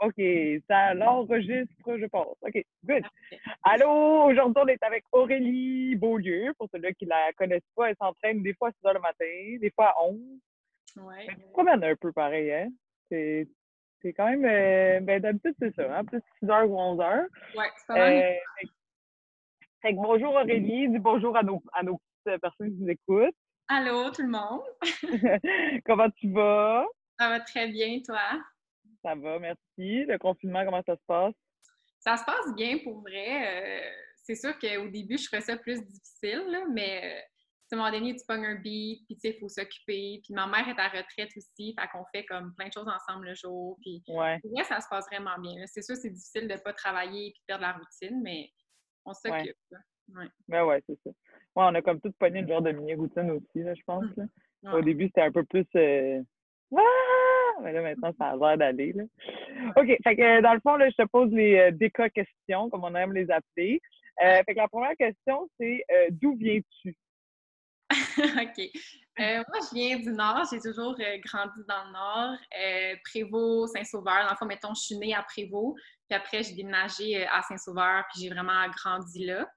OK, ça l'enregistre, je pense. OK, good. Allô, aujourd'hui, on est avec Aurélie Beaulieu. Pour ceux-là qui la connaissent pas, elle s'entraîne des fois à 6 heures le matin, des fois à 11. Ouais. Elle se promène un peu pareil, hein? C'est c'est quand même. euh, ben, d'habitude, c'est ça, hein? Plus 6 heures ou 11 heures. Ouais, c'est pas mal. Euh, fait que- fait que bonjour Aurélie, dis bonjour à nos, à nos petites personnes qui nous écoutent. Allô, tout le monde? comment tu vas? Ça va très bien, toi? Ça va, merci. Le confinement, comment ça se passe? Ça se passe bien pour vrai. euh, c'est sûr qu'au début, je trouvais ça plus difficile, là, mais euh, à un moment donné, tu pognes un beat, puis tu sais, il faut s'occuper. Puis ma mère est à retraite aussi, fait qu'on fait comme plein de choses ensemble le jour. Puis Ouais. pour vrai, ça se passe vraiment bien. C'est sûr, c'est difficile de ne pas travailler et de perdre la routine, mais on s'occupe. Ouais. Ben ouais, c'est ça. Ouais, on a comme tout pogné une genre de mini-routine aussi, là, je pense. Là. Au début, c'était un peu plus. Euh... Ah! Mais là, maintenant, ça a l'air d'aller. Là. OK. Fait que, dans le fond, là, je te pose les euh, déca questions, comme on aime les appeler. Euh, fait que la première question, c'est euh, d'où viens-tu? OK. Euh, moi, je viens du Nord. J'ai toujours grandi dans le Nord. Prévost, Saint-Sauveur. Dans le fond, mettons, je suis née à Prévost. Puis après, j'ai déménagé euh, à Saint-Sauveur. Puis j'ai vraiment grandi là.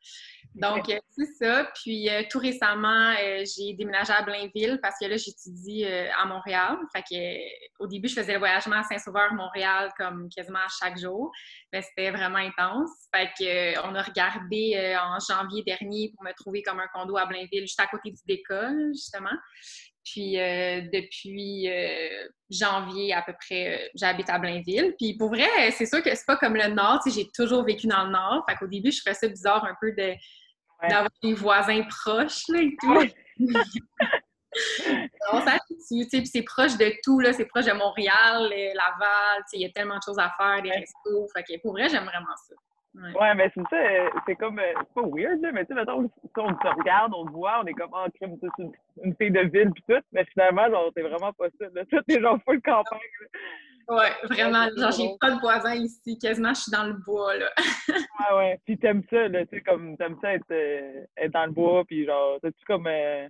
Donc, euh, c'est ça. Puis euh, tout récemment, j'ai déménagé à Blainville parce que là, j'étudie à Montréal. Fait que au début, je faisais le voyagement à Saint-Sauveur, Montréal, comme quasiment chaque jour. Mais c'était vraiment intense. Fait que, euh, on a regardé euh, en janvier dernier pour me trouver comme un condo à Blainville, juste à côté du décol, justement. Puis euh, depuis euh, janvier à peu près, euh, j'habite à Blainville. Puis pour vrai, c'est sûr que c'est pas comme le Nord. J'ai toujours vécu dans le Nord. Fait qu'au début, je trouvais ça bizarre un peu de Ouais. d'avoir des voisins proches là, et tout. Ouais. on s'habitue, tu sais, c'est proche de tout, là, c'est proche de Montréal, Laval, tu sais, il y a tellement de choses à faire, des restos, fait que pour vrai, j'aime vraiment ça. Ouais. Ouais, mais c'est ça, c'est comme, euh, c'est pas weird, là, mais tu sais, mettons, si on te regarde, on te voit, on est comme, oh, crime, c'est une, une fille de ville, pis tout, mais finalement, genre, c'est vraiment pas ça, là. Tout est genre full campagne, là. Ouais, vraiment, Ouais, genre, j'ai pas de voisins ici, quasiment, je suis dans le bois, là. Ouais, ouais. Puis t'aimes ça, là, tu sais, comme, t'aimes ça être, euh, être dans le bois, puis genre, t'as-tu comme, euh,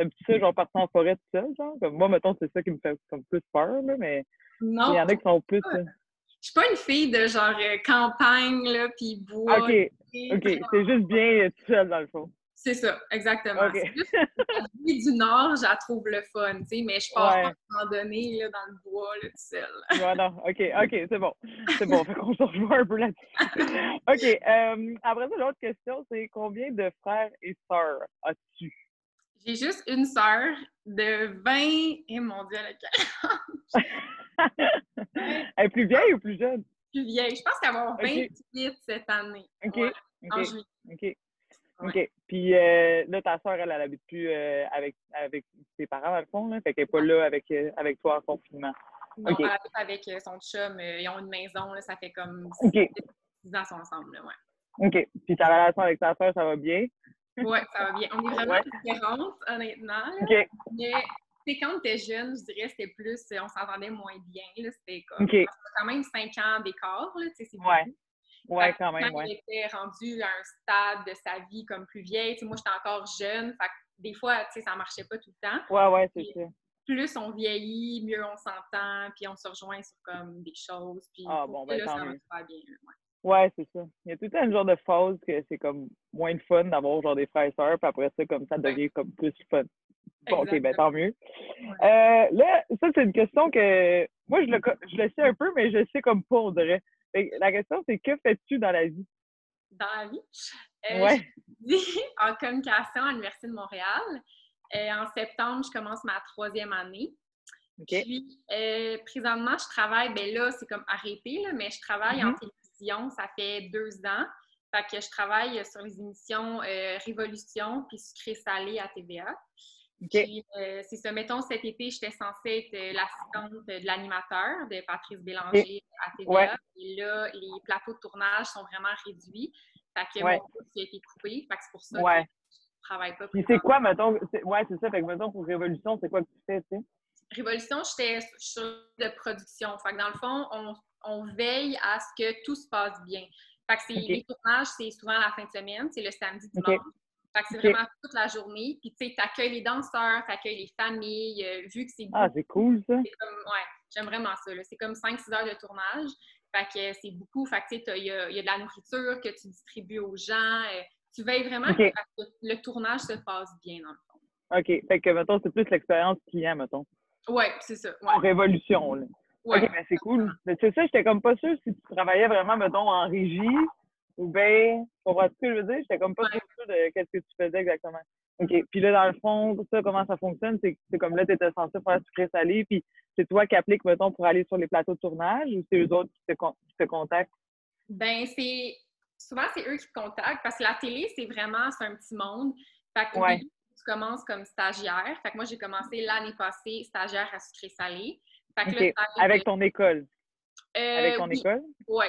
t'aimes-tu ça, genre, partir en forêt tout seul, genre? Comme, moi, mettons, c'est ça qui me fait comme plus peur, là, mais Non, il y en a qui sont plus, je suis pas une fille de genre euh, campagne, là, puis bois. OK, OK, c'est juste bien euh, tout seul, dans le fond. C'est ça, exactement. C'est juste la vie du Nord, je la trouve le fun, tu sais, mais je pars Ouais. pas à un moment donné, là, dans le bois, là, tout seul. Ouais, non, OK, OK, c'est bon. C'est bon, fait qu'on se rejoint un peu là-dessus. OK, euh, après ça, l'autre question, c'est combien de frères et sœurs as-tu? J'ai juste une sœur de 20... Eh mon Dieu, elle a Elle est plus vieille ou plus jeune? plus vieille. Je pense qu'elle va avoir Ok. 28 cette année. OK, Ouais, en juillet. OK. OK. Puis euh, là, ta soeur, elle, elle habite plus euh, avec, avec ses parents, dans le fond, là. Fait qu'elle n'est pas là avec, euh, avec toi en confinement. Non, elle habite avec son chum. ils ont une maison, là, ça fait comme OK. 10 ans sont ensemble. Là, ouais. OK. Puis ta relation avec ta soeur, ça va bien? Ouais, ça va bien. On est vraiment Ouais. différentes, honnêtement. là. OK. Mais tu quand t'es jeune, je dirais c'était plus, euh, on s'entendait moins bien. C'était comme quand même 5 ans d'écart. tu c'est Ouais. Ouais, quand même, il était rendu à un stade de sa vie comme plus vieille, tu moi, j'étais encore jeune. Fait que des fois, tu ça marchait pas tout le temps. Ouais, ouais, c'est ça. Plus on vieillit, mieux on s'entend, puis on se rejoint sur comme des choses. Puis Ah, bon, ben, là, ça va bien. Ouais. C'est ça. Il y a tout une genre de phase que c'est comme moins de fun d'avoir genre des frères et sœurs, puis après ça, comme ça devient comme plus fun. Bon, ok, ben tant mieux. Euh, là, ça, c'est une question que moi, je le, je le sais un peu, mais je le sais comme pas, on dirait. La question, c'est que fais-tu dans la vie? Dans la vie, euh, Ouais. j'étudie en communication à l'Université de Montréal. Euh, en septembre, je commence ma troisième année. OK. Puis, euh, présentement, je travaille, ben là, c'est comme arrêté, là, mais je travaille en Mhm. Télévision, ça fait deux ans. Fait que je travaille sur les émissions euh, Révolution puis Sucré-Salé à TVA. OK. Puis, euh, c'est ça, mettons, cet été, j'étais censée être euh, l'assistante de l'animateur de Patrice Bélanger à TVA. Ouais. Et là, les plateaux de tournage sont vraiment réduits. Fait que Ouais. mon poste a été coupé. Fait que c'est pour ça Ouais. que je travaille pas. Puis c'est quoi, mettons, c'est- ouais, c'est ça, fait que mettons, pour Révolution, c'est quoi que tu fais, tu sais? Révolution, j'étais sur de production. Fait que dans le fond, on, on veille à ce que tout se passe bien. Fait que les tournages, c'est souvent la fin de semaine, c'est le samedi, dimanche. Fait que c'est vraiment toute la journée. Puis tu sais, t'accueilles les danseurs, t'accueilles les familles, euh, vu que c'est Ah, c'est cool, ça. comme, ouais, J'aime vraiment ça. C'est comme 5-6 heures de tournage. Fait que c'est beaucoup. Fait que, il y a, y a, de la nourriture que tu distribues aux gens. Euh, tu veilles vraiment que le tournage se passe bien, dans le fond. OK. Fait que, mettons, c'est plus l'expérience client, mettons. Oui, c'est ça. En révolution, là. OK, ben c'est cool. C'est ça, j'étais comme pas sûre si tu travaillais vraiment, mettons, en régie ou bien, pour ce que je veux dire? J'étais comme pas sûre de qu'est-ce que tu faisais exactement. OK. Puis là, dans le fond, ça, comment ça fonctionne? C'est comme là, tu étais censé faire sucré salé, puis c'est toi qui appliques, mettons, pour aller sur les plateaux de tournage ou c'est eux autres qui te, qui te contactent? Ben, c'est. Souvent, c'est eux qui te contactent parce que la télé, c'est vraiment, c'est un petit monde. Fait que tu commences comme stagiaire. Fait que moi, j'ai commencé l'année passée stagiaire à sucré salé. Avec ton école? Euh, Avec ton école? Oui.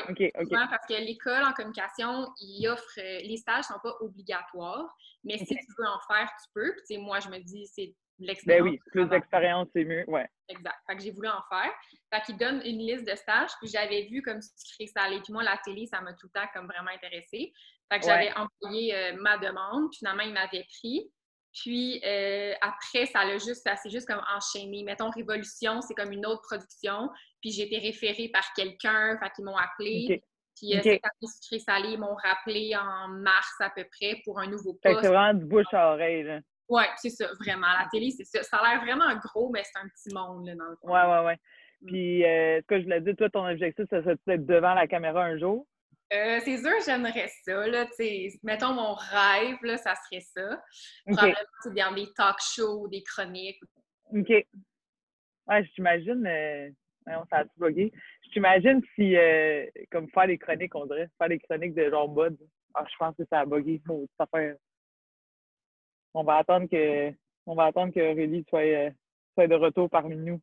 Parce que l'école en communication, il offre. Euh, les stages ne sont pas obligatoires, mais si tu veux en faire, tu peux. Puis, moi, je me dis, c'est l'expérience. Ben oui, plus d'expérience, c'est mieux. Ouais. Exact. Fait que j'ai voulu en faire. Fait qu'il donne une liste de stages, puis j'avais vu comme sucré salé. Puis moi, la télé, ça m'a tout le temps comme vraiment intéressée. Fait que j'avais envoyé euh, ma demande, puis finalement, il m'avait pris. Puis euh, après, ça l'a juste, ça s'est juste comme enchaîné. Mettons Révolution, c'est comme une autre production. Puis j'ai été référée par quelqu'un, fait qu'ils m'ont appelé. Puis euh, c'est Sucré Salé, ils m'ont rappelé en mars à peu près pour un nouveau poste. C'est vraiment du bouche à oreille, là. Oui, c'est ça, vraiment. La télé, c'est ça. Ça a l'air vraiment gros, mais c'est un petit monde, là, dans le fond. Ouais, ouais, ouais. Mm. Puis, euh, ce que je l'ai dit, toi, ton objectif, ça serait d'être devant la caméra un jour? Euh, c'est sûr, j'aimerais ça. Là, mettons mon rêve, là, ça serait ça. Probablement dans des talk shows, des chroniques. OK. Ouais, j'imagine. Euh, ça a tout bugué. Je t'imagine si, euh, comme faire des chroniques, on dirait, faire des chroniques de genre mode. Ah, je pense que ça a bugué. On va attendre que, on va attendre que Aurélie soit, euh, soit de retour parmi nous.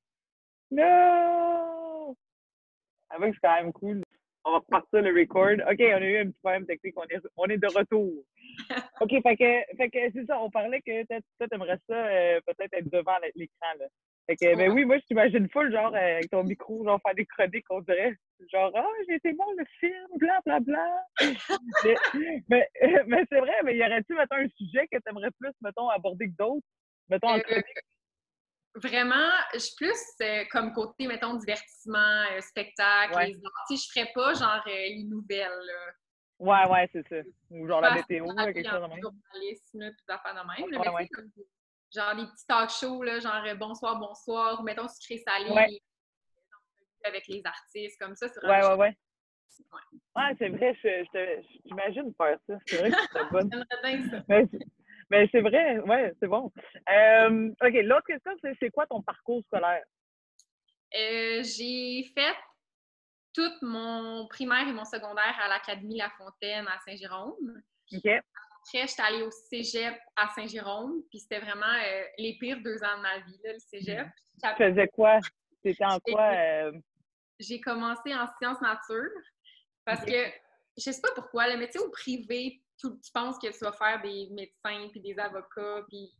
Non! Avec, c'est quand même cool on va repartir le record. OK, on a eu un petit problème technique, on est, on est de retour. OK, fait que, fait que c'est ça, on parlait que toi, t'aimerais ça euh, peut-être être devant l'écran. Là. Fait que, ben oui, moi, je t'imagine full, genre, euh, avec ton micro, genre, faire des chroniques, on dirait. Genre, ah, j'ai été bon le film, bla, bla, bla. mais, mais, c'est vrai, mais y aurait-tu, mettons, un sujet que t'aimerais plus, mettons, aborder que d'autres? Mettons, en euh, chronique? Vraiment, je suis plus euh, comme côté, mettons, divertissement, euh, spectacle, les arts. je ferais pas genre euh, les nouvelles. Là. Ouais, ouais, c'est ça. Ou genre la météo, quelque chose de même. journalisme, tout à fait de même. Ouais, comme, genre des petits talk shows, là, genre bonsoir, bonsoir, ou mettons sucré salé, avec les artistes, comme ça. C'est vraiment. Ouais, ouais, ouais. Ouais, c'est vrai, je, t'imagine faire ça. C'est vrai que c'est bonne. J'aimerais bien ça. Mais c'est vrai, ouais, c'est bon. Euh, OK, l'autre question, c'est c'est quoi ton parcours scolaire? Euh, j'ai fait tout mon primaire et mon secondaire à l'Académie La Fontaine à Saint-Jérôme. OK. Après, j'étais allée au cégep à Saint-Jérôme, puis c'était vraiment euh, les pires deux ans de ma vie, là, le cégep. Tu faisais quoi? C'était en quoi? J'ai commencé en sciences nature parce que je sais pas pourquoi, mais tu sais, au privé, tu, penses que tu vas faire des médecins puis des avocats, puis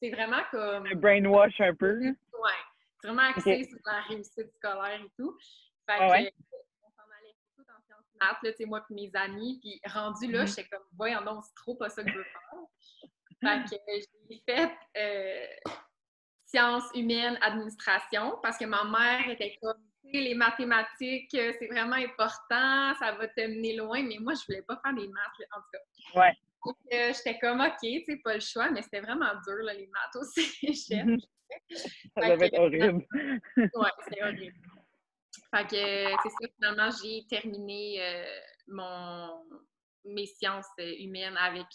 c'est vraiment comme... Un brainwash un peu. Oui, c'est vraiment axé sur la réussite scolaire et tout. Fait que, on s'en allait tout en sciences maths, là, tu sais, moi puis mes amis, puis rendu là, mm-hmm. j'étais comme, voyons non, c'est trop pas ça que je veux faire. fait que j'ai fait euh, sciences humaines, administration, parce que ma mère était comme les mathématiques, euh, c'est vraiment important, ça va te mener loin, mais moi, je voulais pas faire des maths, en tout cas. Ouais. Donc, euh, j'étais comme, OK, tu sais, pas le choix, mais c'était vraiment dur, là, les maths aussi. Mhm. ça devait être horrible. ouais, c'est horrible. Fait que, c'est ça, finalement, j'ai terminé euh, mon, mes sciences humaines avec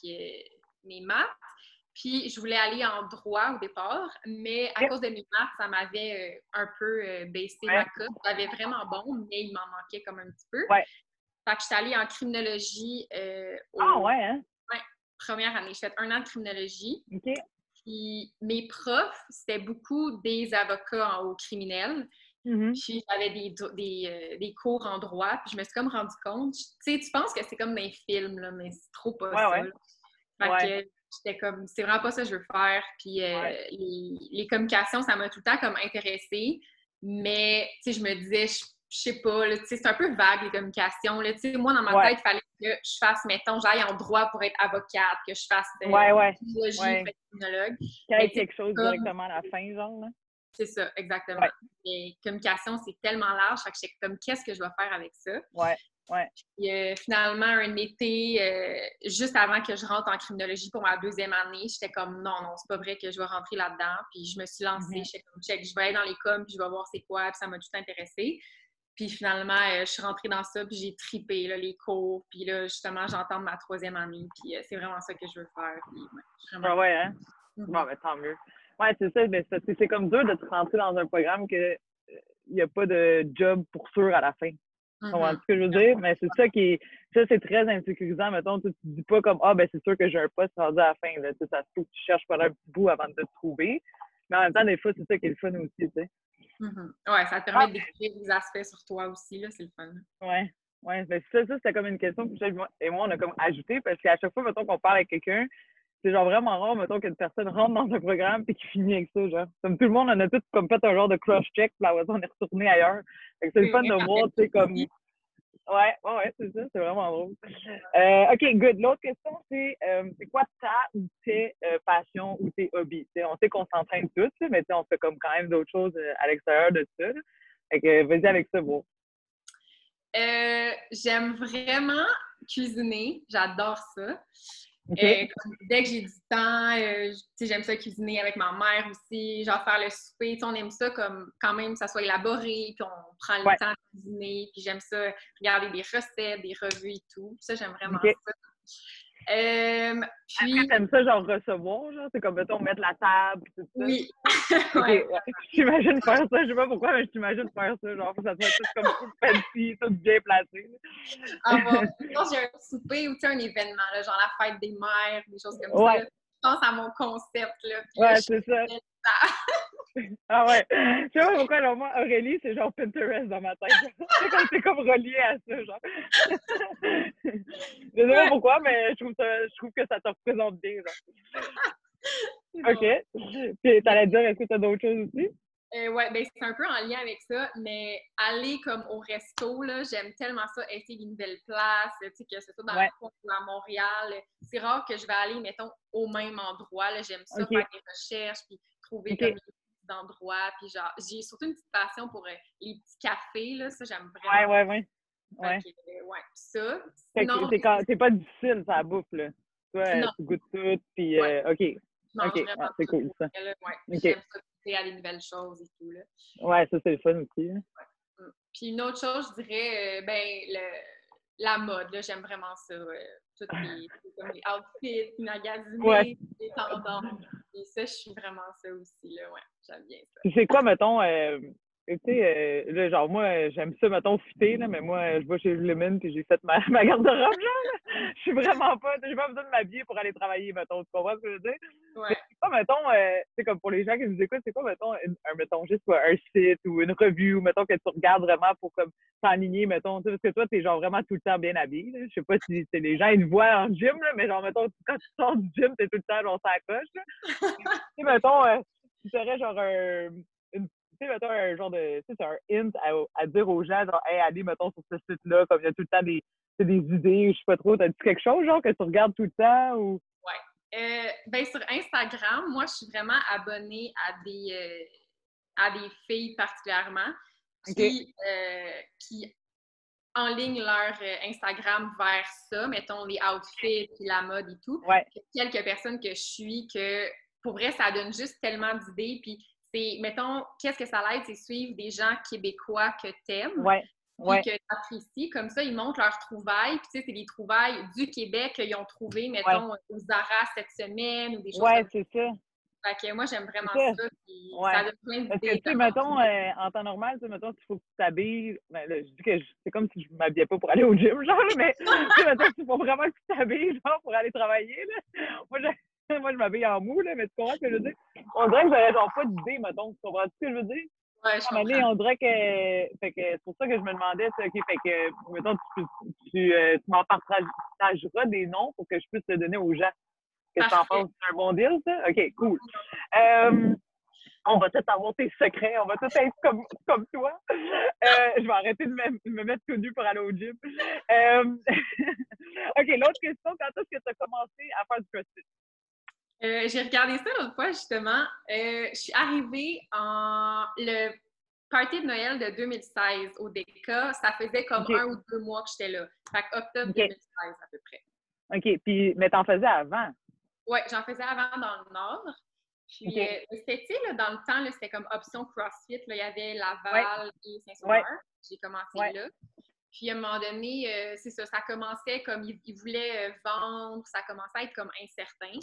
mes maths. Puis je voulais aller en droit au départ, mais à cause de mes maths, ça m'avait euh, un peu euh, baissé ma cote. J'avais vraiment bon, mais il m'en manquait comme un petit peu. Ouais. Fait que je suis allée en criminologie. Euh, ah ouais, hein? Ouais, première année. J'ai fait un an de criminologie. OK. Puis mes profs, c'était beaucoup des avocats en haut criminel. Mm-hmm. Puis j'avais des, des, des, cours en droit. Puis je me suis comme rendu compte. Tu sais, tu penses que c'est comme dans les films, là, mais c'est trop pas ça. Fait que j'étais comme, c'est vraiment pas ça que je veux faire. Puis euh, les, communications, ça m'a tout le temps comme intéressée. Mais, tu sais, je me disais, je, sais pas, tu sais, c'est un peu vague les communications. Tu sais, moi, dans ma tête, il fallait que je fasse, mettons, j'aille en droit pour être avocate, que je fasse euh, ouais, ouais. psychologie, ouais. Qu'il y ait quelque chose directement à la fin, genre, là. C'est ça, exactement. Et communication, c'est tellement large, fait que je comme qu'est-ce que je vais faire avec ça? Ouais. Ouais. Puis euh, finalement, un été, euh, juste avant que je rentre en criminologie pour ma deuxième année, j'étais comme non, non, c'est pas vrai que je vais rentrer là-dedans. Puis je me suis lancée, mm-hmm. j'étais comme check, je vais aller dans les coms, puis je vais voir c'est quoi, puis ça m'a tout intéressé. Puis finalement, euh, je suis rentrée dans ça, puis j'ai tripé là, les cours. Puis là, justement, j'entends ma troisième année. Puis c'est vraiment ça que je veux faire. Puis, Ah ouais, hein? Mm-hmm. Bon, ben tant mieux. Ouais, c'est ça. Mais c'est comme dur de te rentrer dans un programme que il n'y a pas de job pour sûr à la fin. Tu comprends ce que je veux dire? Mais c'est ça qui est. Ça, c'est très insécurisant. Mettons, tu te dis pas comme Ah, ben c'est sûr que j'ai un poste rendu à la fin. Là. Ça se trouve que tu cherches pendant un petit bout avant de te trouver. Mais en même temps, des fois, c'est ça qui est le fun aussi, tu sais. Mm Ouais, ça te permet de découvrir des aspects sur toi aussi, là, c'est le fun. Ouais. Ouais, mais ça, ça c'était comme une question que et moi, on a comme ajouté parce qu'à chaque fois, mettons qu'on parle avec quelqu'un, c'est genre vraiment rare, mettons, qu'une personne rentre dans un programme et qu'il finit avec ça, genre. Comme tout le monde, on a tous comme fait un genre de cross-check, puis là, on est retourné ailleurs. c'est le fun de voir, tu sais, comme. Ouais, ouais, ouais, c'est ça, c'est vraiment drôle. Euh, OK, good. L'autre question, c'est euh, c'est quoi ta ou tes euh, passions ou tes hobbies? on sait qu'on s'entraîne tous, mais on fait comme quand même d'autres choses à l'extérieur de ça. Fait que vas-y avec ça, bon. J'aime vraiment cuisiner. J'adore ça. Euh, dès que j'ai du temps, euh, j'aime ça cuisiner avec ma mère aussi, genre faire le souper. On aime ça comme quand même ça soit élaboré, puis on prend le temps de cuisiner, puis j'aime ça regarder des recettes, des revues et tout. Ça, j'aime vraiment ça. Euh, puis... t'aimes ça, genre, recevoir, genre? C'est comme, mettons, mettre la table, tout ça? Oui. okay. J'imagine faire ça, je sais pas pourquoi, mais je t'imagine faire ça, genre, ça doit être comme tout fancy, tout bien placé. Ah bon, j'ai un souper ou, tu un événement, là, genre la fête des mères, des choses comme ça. Je pense à mon concept, là. ouais, c'est ça. ah ouais. Je sais pas pourquoi, alors moi, Aurélie, c'est genre Pinterest dans ma tête. c'est comme, c'est comme relié à ça, genre. je sais pas pourquoi, mais je trouve, ça, je trouve que ça te représente bien, genre. OK. Puis t'allais dire, est-ce que t'as d'autres choses aussi? Euh, ouais, ben c'est un peu en lien avec ça, mais aller comme au resto, là, j'aime tellement ça, essayer des nouvelles places, tu sais, que ce soit dans ouais. le ou à Montréal. C'est rare que je vais aller, mettons, au même endroit, là, j'aime ça, faire des recherches, puis trouver okay. comme d'endroits. Puis genre, j'ai surtout une petite passion pour euh, les petits cafés, là. Ça, j'aime vraiment. Ouais, ouais, ouais. Ouais. Euh, ouais. ça. T'es pas difficile, ça bouffe, là. Toi, euh, tu goûtes tout, puis OK. OK, c'est cool, ça. ouais. J'aime ça goûter à des nouvelles choses et tout, là. Ouais, ça, c'est le fun aussi. Hein. Mm. Puis une autre chose, je dirais, ben, le, la mode, là, j'aime vraiment ça. Toutes les, comme les outfits, les magasins, les tendances. Et ça, je suis vraiment ça aussi, là, ouais. J'aime bien ça. C'est quoi, mettons, euh, tu sais, euh, genre, moi, j'aime ça, mettons, fitter, là, mais moi, je vais chez Lemon puis j'ai fait ma, ma garde-robe, genre, Je suis vraiment pas, j'ai pas besoin de m'habiller pour aller travailler, mettons, tu comprends ce que je veux dire? Ouais. C'est quoi, mettons, euh, c'est comme pour les gens qui nous écoutent, c'est quoi, mettons, un, mettons, juste un site ou une revue, ou mettons, que tu regardes vraiment pour, comme, t'enligner, mettons, parce que toi, t'es, genre, vraiment tout le temps bien habillé, là. Je sais pas si c'est les gens, ils te voient en gym, là, mais genre, mettons, quand tu sors du gym, t'es tout le temps, genre, ça coche, là. tu sais, mettons, euh, tu serais, genre, un tu sais, mettons, un genre de, tu sais, un hint à, dire aux gens, genre, hey, allez, mettons, sur ce site-là, comme il y a tout le temps des, des idées, je sais pas trop, t'as dit quelque chose, genre, que tu regardes tout le temps, ou? Ouais. Euh, ben, sur Instagram, moi, je suis vraiment abonnée à des, euh, à des filles particulièrement qui, euh, qui enlignent leur Instagram vers ça, mettons les outfits, puis la mode et tout. Ouais. Quelques personnes que je suis que pour vrai, ça donne juste tellement d'idées. Puis c'est, mettons, qu'est-ce que ça l'aide, c'est suivre des gens québécois que t'aimes. Ouais. Ouais. que tu apprécies. Comme ça, ils montrent leurs trouvailles. Puis, tu sais, c'est des trouvailles du Québec qu'ils ont trouvé, mettons, aux Zara cette semaine ou des choses ouais, c'est ça. Fait que moi, j'aime vraiment ça. ça puis ouais. Ça donne plein Parce que, tu sais, mettons, euh, en temps normal, tu sais, mettons, il faut que tu t'habilles. Ben, là, je dis que c'est comme si je m'habillais pas pour aller au gym, genre, mais, tu sais, mettons, il faut vraiment que tu t'habilles, genre, pour aller travailler, là. Moi, moi, je m'habille en mou, là, mais tu comprends ce que je veux dire? On dirait que j'aurais genre pas d'idée, mettons. Tu comprends ce que je veux dire? Ouais, je comprends. on dirait que. Fait que c'est pour ça que je me demandais, OK, fait que, mettons, tu, tu, euh, tu m'en partageras des noms pour que je puisse te donner aux gens. Qu'est-ce que t'en penses? C'est un bon deal, ça? OK, cool. Euh, on va tous avoir tes secrets, on va tous être comme, comme toi. Euh, je vais arrêter de me, me mettre tout nu pour aller au gym. Euh, OK, l'autre question, quand est-ce que tu as commencé à faire du CrossFit? Euh, j'ai regardé ça l'autre fois, justement. Euh, je suis arrivée en le party de Noël de 2016 au DECA. Ça faisait comme un ou deux mois que j'étais là. Fait octobre 2016 à peu près. OK. Puis, mais t'en faisais avant? Oui, j'en faisais avant dans le Nord. Puis, euh, c'était, dans le temps, c'était comme option CrossFit. Là, il y avait Laval et Saint-Sauveur. J'ai commencé là. Puis, à un moment donné, c'est ça, ça commençait comme ils, voulaient vendre, ça commençait à être comme incertain.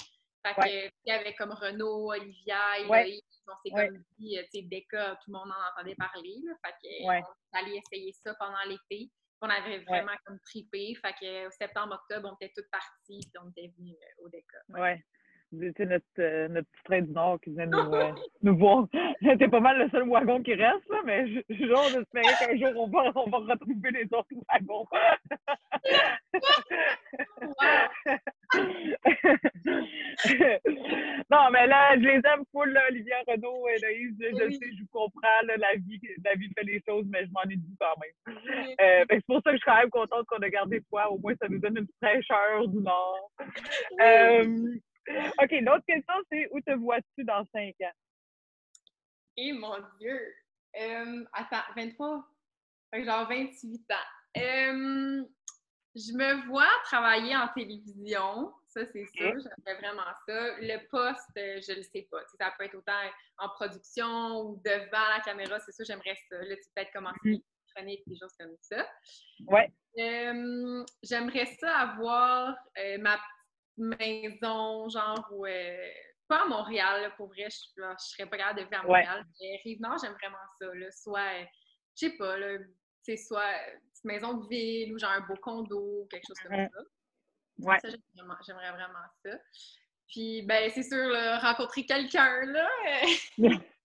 Fait que, il y avait comme Renault, Olivia, Eloïse, on s'est comme dit, tu sais, Becca, tout le monde en entendait parler. Là, fait que, on allait essayer ça pendant l'été. On avait vraiment comme tripé. Fait que, septembre, octobre, on était toutes parties, puis on était venus euh, au DECA. Ouais. C'était notre, euh, notre petit train du Nord qui venait nous, euh, nous voir. C'était pas mal le seul wagon qui reste, là, mais genre, j'espérais qu'un jour, on va, on va retrouver les autres wagons. non, mais là, je les aime full, là, Olivia Renaud, Héloïse. Je, je sais, je comprends là, la, vie, la vie fait les choses, mais je m'en ai dit quand même. Euh, c'est pour ça que je suis quand même contente qu'on a gardé foi. Au moins, ça nous donne une fraîcheur du Nord. Euh, OK, l'autre question, c'est où te vois-tu dans 5 ans? Eh mon Dieu! Euh, attends, 23? genre 28 ans. Euh, je me vois travailler en télévision, ça c'est sûr, j'aimerais vraiment ça. Le poste, je ne le sais pas. ça peut être autant en production ou devant la caméra, c'est sûr, j'aimerais ça. Là, tu peut-être commencer mm -hmm. des choses comme ça. Ouais. Euh, j'aimerais ça avoir ma maison, genre, où, euh, pas à Montréal, pour vrai, je, ne serais pas capable de vivre à Montréal. Mais Rive-Nord, j'aime vraiment ça, là. Soit, euh, je sais pas, là, c'est soit une petite maison de ville ou genre un beau condo, quelque chose comme mm-hmm. ça. Ouais. Ça, j'aimerais vraiment, ça. Puis, ben, c'est sûr, rencontrer quelqu'un, là.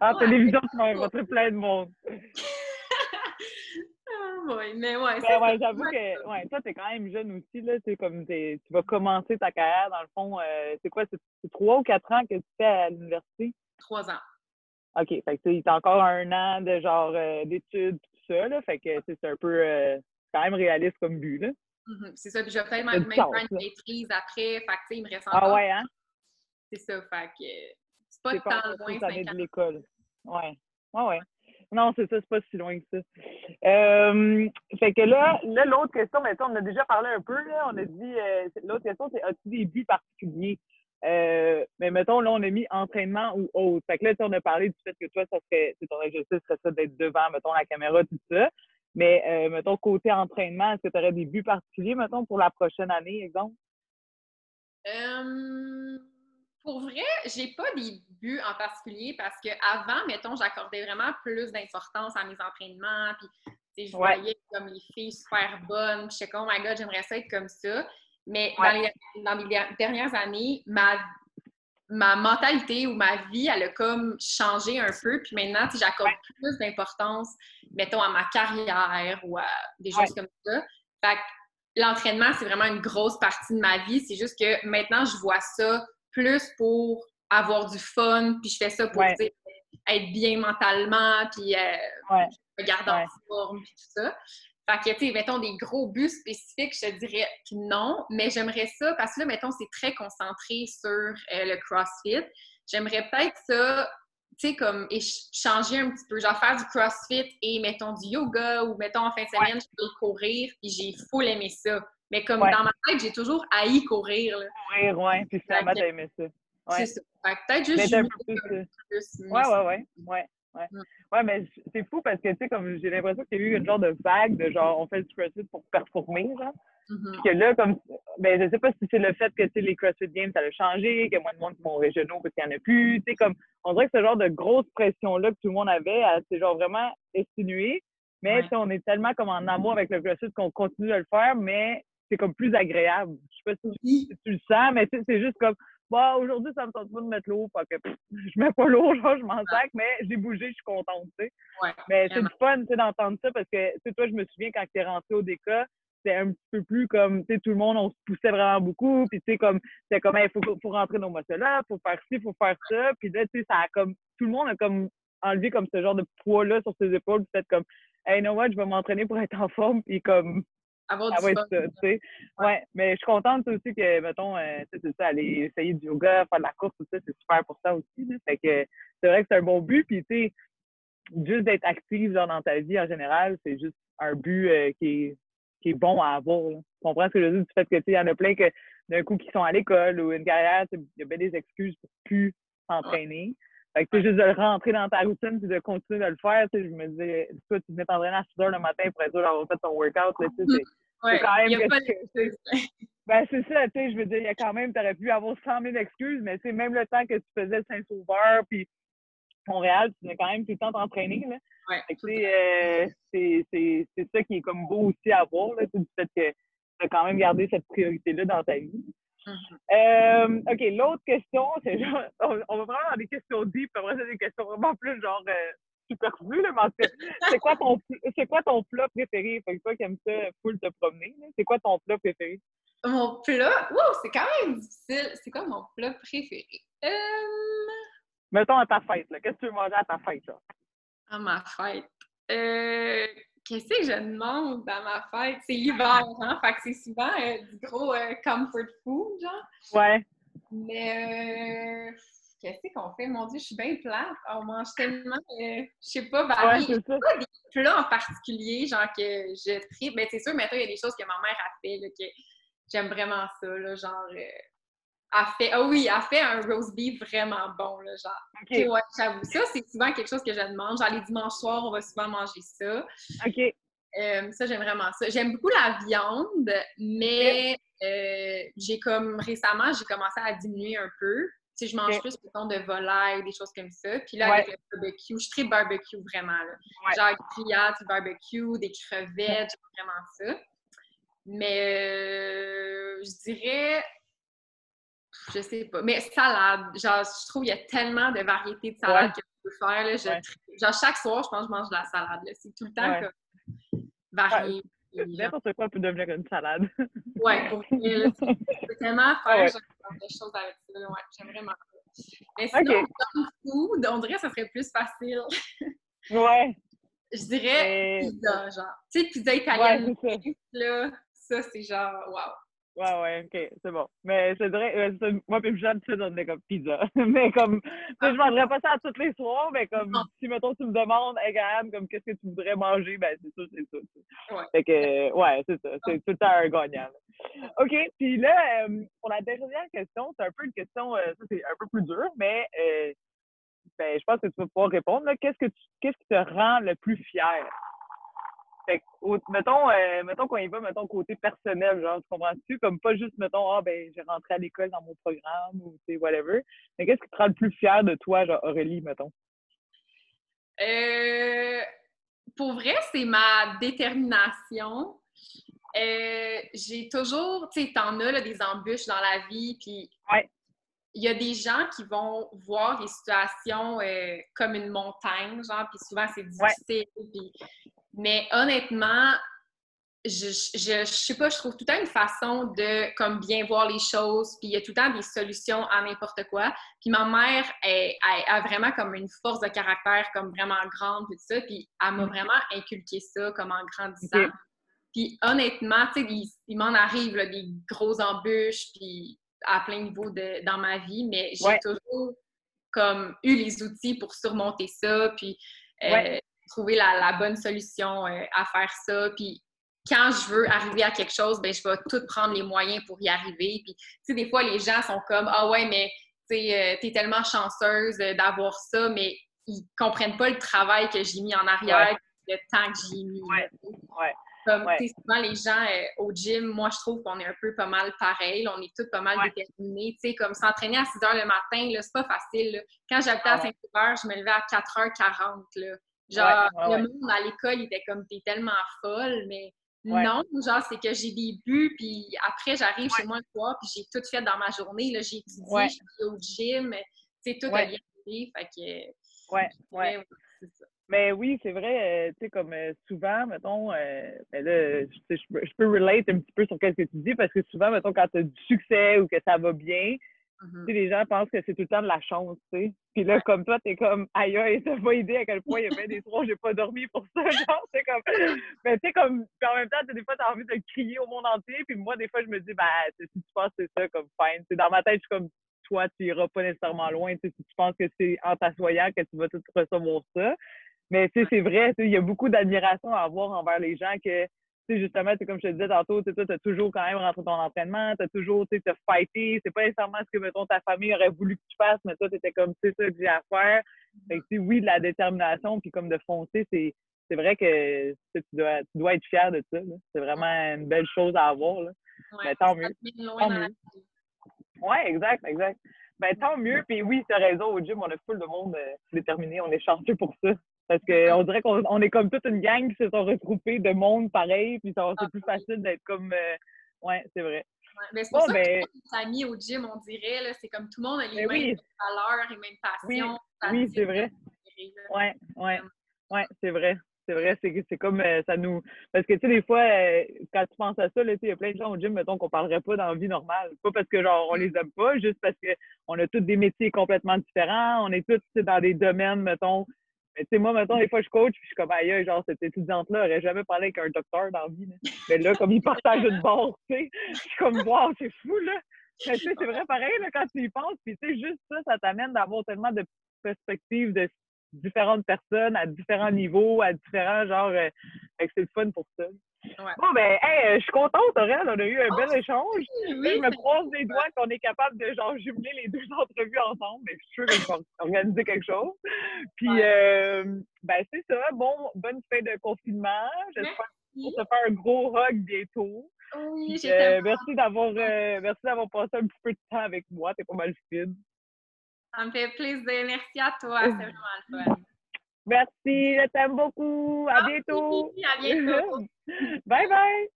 ah, télévision, tu vas rencontrer plein de monde. oui, mais ouais. Ben ouais, j'avoue que ouais, toi, t'es quand même jeune aussi, là. C'est comme tu vas commencer ta carrière, dans le fond. Euh, c'est quoi? C'est trois ou quatre ans que tu fais à l'université? Trois ans. OK. Fait que t'as encore un an de genre euh, d'études, tout ça, là. Fait que c'est un peu euh, quand même réaliste comme but, là. Mm-hmm. C'est ça. Puis je vais peut-être même, faire une maîtrise après. Fait que, tu sais, il me reste ah encore. Ah ouais, hein? C'est ça. Fait que c'est pas tant loin, ans. de l'école. Ouais. Ouais, ouais. Non, c'est ça, c'est pas si loin que ça. Euh, fait que là, là l'autre question, mettons, on a déjà parlé un peu, là, on a dit, euh, l'autre question, c'est as-tu des buts particuliers? Euh, mais mettons, là, on a mis entraînement ou autre. Fait que là, on a parlé du fait que toi, ça serait, ton objectif serait ça d'être devant, mettons, la caméra, tout ça. Mais, euh, mettons, côté entraînement, est-ce que tu aurais des buts particuliers, mettons, pour la prochaine année, exemple? Euh pour vrai, j'ai pas des buts en particulier parce que avant, mettons, j'accordais vraiment plus d'importance à mes entraînements. Puis, je voyais comme les filles super bonnes. Puis, je comme, oh my god, j'aimerais ça être comme ça. Mais dans, les, dernières années, ma, ma mentalité ou ma vie, elle a comme changé un peu. Puis maintenant, j'accorde plus d'importance, mettons, à ma carrière ou à des choses comme ça. Fait que l'entraînement, c'est vraiment une grosse partie de ma vie. C'est juste que maintenant, je vois ça plus pour avoir du fun, puis je fais ça pour être bien mentalement, puis euh, me garder en forme, puis tout ça. Fait que, tu sais, mettons des gros buts spécifiques, je te dirais que non, mais j'aimerais ça, parce que là, mettons, c'est très concentré sur euh, le CrossFit. J'aimerais peut-être ça, tu sais, comme changer un petit peu, genre faire du CrossFit et, mettons, du yoga, ou, mettons, en fin de semaine, je peux courir, puis j'ai full aimé ça. Mais comme dans ma tête, j'ai toujours haï courir. Là. Courir, ouais. Puis finalement, t'as aimé ça. Ouais. C'est ça. peut-être juste un peu plus. plus ouais, ouais, ouais, ouais. Ouais. Mm. ouais, mais c'est fou parce que, tu sais, comme j'ai l'impression qu'il y a eu une genre de vague de genre, on fait du CrossFit pour performer, genre. Mm-hmm. que là, comme, ben, je sais pas si c'est le fait que, tu sais, les CrossFit Games, ça a changé, qu'il y a moins de monde qui vont régionaux parce qu'il n'y en a plus, tu sais, comme, on dirait que ce genre de grosse pression-là que tout le monde avait, c'est genre vraiment exténué. Mais, ouais. on est tellement comme en amour avec le CrossFit qu'on continue de le faire, mais c'est comme plus agréable. Je sais pas si, tu le sens, mais c'est juste comme bah, aujourd'hui, ça me tente pas de mettre l'eau, que je mets pas l'eau, genre, je m'en sac, mais j'ai bougé, je suis contente, tu sais. mais c'est du fun, tu sais, d'entendre ça parce que, tu sais, toi, je me souviens quand tu es rentré au DECA, c'était un petit peu plus comme, tu sais, tout le monde, on se poussait vraiment beaucoup, puis tu sais, comme, c'était comme, il faut, faut rentrer nos muscles-là, faut faire ci, faut faire ça, puis là, tu sais, ça a comme, tout le monde a comme enlevé comme ce genre de poids-là sur ses épaules, peut-être comme, hey, you know what, je vais m'entraîner pour être en forme, puis comme, avoir Ah du ouais, fun. ça, tu sais. Ouais, mais je suis contente aussi que, mettons, euh, tu sais, ça, aller essayer du yoga, faire de la course, tout ça, c'est super pour ça aussi. Là. Fait que c'est vrai que c'est un bon but. Puis, tu sais, juste d'être active genre, dans ta vie en général, c'est juste un but euh, qui, est, qui est bon à avoir. là. Tu comprends ce que je veux dire? Du fait que, tu sais, il y en a plein que, d'un coup, qui sont à l'école ou une carrière, il y a bien des excuses pour plus s'entraîner. Fait que, juste de le rentrer dans ta routine puis de continuer de le faire, tu sais, je me disais, toi, tu venais t'entraîner à 6 heures le matin pour être sûr d'avoir fait ton workout, là, tu sais, c'est- Ouais, quand même il y a que pas c'est- d'excuse. ben, c'est ça, tu sais, je veux dire, il y a quand même, t'aurais pu avoir 100 000 excuses, mais sais, même le temps que tu faisais Saint-Sauveur, puis Montréal, tu venais quand même tout le temps t'entraîner, là. Ouais, euh, c'est- c'est c'est ça qui est comme beau aussi à voir, là, du fait que tu as quand même gardé cette priorité-là dans ta vie. Mhm. Euh, OK, l'autre question, c'est genre, on, on va vraiment dans des questions deep, puis après ça, des questions vraiment plus genre euh, superflues, là, mais c'est quoi ton c'est quoi ton plat préféré? Fait que toi qui aimes ça, full te promener, c'est quoi ton plat préféré? Mon plat, wow, c'est quand même difficile. C'est quoi mon plat préféré? Euh, Mettons à ta fête, là. Qu'est-ce que tu veux manger à ta fête, là? à ma fête. Euh, Qu'est-ce que je demande à ma fête? C'est l'hiver, hein? Fait que c'est souvent euh, du gros euh, comfort food, genre. Ouais. Mais euh, qu'est-ce qu'on fait? Mon Dieu, je suis bien plate. On mange tellement, euh, je sais pas, Ouais, varié. ça. pas des plats en particulier, genre que je tripe. Mais c'est sûr, maintenant, il y a des choses que ma mère a fait, là, que j'aime vraiment ça, là, genre... euh, elle fait... Ah oui, elle fait un roast beef vraiment bon, là, genre. OK. Ok, ouais, j'avoue. Ça, c'est souvent quelque chose que je demande. Genre, les dimanches soirs, on va souvent manger ça. OK. Euh, ça, j'aime vraiment ça. J'aime beaucoup la viande, mais euh, j'ai comme récemment, j'ai commencé à diminuer un peu. Sais, je mange Ok. plus, mettons, de volaille, des choses comme ça. Puis là, Ouais. avec le barbecue, je suis barbecue, vraiment. Là. Ouais. Genre, grillade, du barbecue, des crevettes, j'aime vraiment ça. Mais euh, je dirais, je sais pas, mais salade. Genre, je trouve qu'il y a tellement de variétés de salades Ouais. que tu peux faire. Là, je Genre, chaque soir, je pense que je mange de la salade. C'est tout le temps comme varié. N'importe quoi peut devenir une salade. Ouais, pour vrai, peux tellement faire Ah ouais. genre, des choses avec ça. Ouais, j'aime vraiment ça. Mais sinon, junk food, on dirait que ça serait plus facile. ouais. Je dirais pizza, genre. Tu sais, pizza Ouais, italienne, c'est ça. là, ça, c'est genre, wow. Ouais, ouais, ok, c'est bon. Mais c'est vrai, euh, c'est- moi puis Jeanne, tu sais, on est comme pizza. mais comme, je mangerais pas ça tous les soirs, mais comme, Non. si, mettons, tu me demandes, hey, Graham, comme, qu'est-ce que tu voudrais manger, ben, c'est ça, c'est ça. Ouais. Fait que, ouais, c'est ça. C'est tout le temps un gagnant. OK, puis là, euh, pour la dernière question, c'est un peu une question, euh, ça, c'est un peu plus dur, mais, euh, ben, je pense que tu vas pouvoir répondre, là. Qu'est-ce que tu, qu'est-ce qui te rend le plus fier? Fait que, mettons, euh, mettons qu'on y va, mettons, côté personnel, genre, tu comprends-tu? Comme pas juste, mettons, ah, ben, j'ai rentré à l'école dans mon programme ou, tu sais, whatever. Mais qu'est-ce qui te rend le plus fier de toi, genre, Aurélie, mettons? Euh, pour vrai, c'est ma détermination. Euh, j'ai toujours, tu sais, t'en as là, des embûches dans la vie, puis Ouais. il y a des gens qui vont voir les situations euh, comme une montagne, genre, puis souvent c'est difficile. puis- Mais honnêtement, je, je, je sais pas, je trouve tout le temps une façon de comme bien voir les choses, puis il y a tout le temps des solutions à n'importe quoi. Puis ma mère elle, elle a vraiment comme une force de caractère comme vraiment grande, puis tout ça, puis elle m'a vraiment inculqué ça comme en grandissant. Puis honnêtement, tu sais, il, il m'en arrive là, des grosses embûches, puis à plein niveau de, dans ma vie, mais j'ai Ouais. toujours comme eu les outils pour surmonter ça, puis euh, Ouais. Trouver la, la bonne solution euh, à faire ça. Puis quand je veux arriver à quelque chose, ben je vais tout prendre les moyens pour y arriver. Puis tu sais, des fois, les gens sont comme Ah ouais, mais tu sais, euh, t'es tellement chanceuse euh, d'avoir ça, mais ils comprennent pas le travail que j'ai mis en arrière, le temps que j'ai mis. Ouais. Ouais. Comme, Ouais. souvent, les gens euh, au gym, moi, je trouve qu'on est un peu pas mal pareil. là, on est tous pas mal Ouais. déterminés. Tu sais, comme s'entraîner à 6 h le matin, là, c'est pas facile. là. Quand j'habitais Ah à ouais. Saint-Hubert, je me levais à 4h40. Là. Genre, Ouais, ouais, le monde à l'école, il était comme, t'es tellement folle, mais non, genre, c'est que j'ai des buts, puis après, j'arrive chez moi le soir, puis j'ai tout fait dans ma journée. Là, j'ai étudié, je suis au gym, tu sais, tout a bien. Fait que, Ouais, ouais. c'est ça. Mais oui, c'est vrai, euh, tu sais, comme euh, souvent, mettons, euh, ben là, je peux relate un petit peu sur ce que tu dis parce que souvent, mettons, quand tu as du succès ou que ça va bien, Tu sais, les gens pensent que c'est tout le temps de la chance, tu sais. Puis là, comme toi, t'es comme, aïe, aïe, t'as pas idée à quel point il y a bien des soirs j'ai pas dormi pour ça. Genre, c'est comme, mais tu sais, comme, puis en même temps, des fois, t'as envie de crier au monde entier. Puis moi, des fois, je me dis, ben, si tu penses que c'est ça, comme, fine. C'est dans ma tête, je suis comme, toi, tu iras pas nécessairement loin. Tu sais, si tu penses que c'est en t'assoyant que tu vas tout recevoir ça. Mais tu sais, c'est vrai, il y a beaucoup d'admiration à avoir envers les gens que justement, c'est comme je te disais tantôt, tu as toujours quand même rentré ton entraînement, tu as toujours, tu sais, fighté. C'est pas nécessairement ce que, mettons, ta famille aurait voulu que tu fasses, mais toi, tu étais comme, c'est ça que j'ai à faire. Fait que, oui, de la détermination, puis comme de foncer, c'est, c'est vrai que tu dois, tu dois être fier de ça. C'est vraiment une belle chose à avoir. Là. mais tant mieux. Tant mieux. Ouais, exact, exact. Ben, tant mieux. Puis oui, as raison, au gym, on a full de monde euh, déterminé. On est chanceux pour ça. Parce qu'on dirait qu'on est comme toute une gang qui se sont regroupés de monde pareil, puis c'est ah, plus facile d'être comme. Euh, ouais, c'est vrai. mais c'est pour ça ben... que amis au gym, on dirait, là, c'est comme tout le monde a les ben mêmes valeurs, les mêmes passions. Oui, oui c'est vrai. Ouais, ouais, ouais, c'est vrai. C'est vrai, c'est comme euh, ça nous. Parce que, tu sais, des fois, euh, quand tu penses à ça, il y a plein de gens au gym, mettons, qu'on parlerait pas dans la vie normale. Pas parce que, genre, on les aime pas, juste parce qu'on a tous des métiers complètement différents. On est tous dans des domaines, mettons, mais tu sais, moi, maintenant, des fois, je coach, puis je suis comme, aïe, genre, cette étudiante-là aurait jamais parlé avec un docteur dans la vie. Mais là, comme il partage une barre, tu sais, je suis comme, wow, c'est fou, là. Mais tu sais, c'est vrai pareil, là, quand tu y penses, puis tu sais, juste ça, ça t'amène d'avoir tellement de perspectives de différentes personnes à différents niveaux, à différents genres. Euh, c'est le fun pour ça. Bon, ben, hey, je suis contente, Aurèle. On a eu un oh, bel échange. je me croise les doigts qu'on est capable de genre jumeler les deux entrevues ensemble. Mais je suis sûre qu'on va organiser quelque chose. Puis, euh, ben, c'est ça. Bon, bonne fin de confinement. J'espère qu'on se faire un gros hug bientôt. Oui, euh, merci d'avoir euh, merci d'avoir passé un petit peu de temps avec moi. T'es pas mal fine. Ça me fait plaisir. Merci à toi. C'est vraiment le fun. Merci, je t'aime beaucoup. À bientôt. À bientôt. bye bye.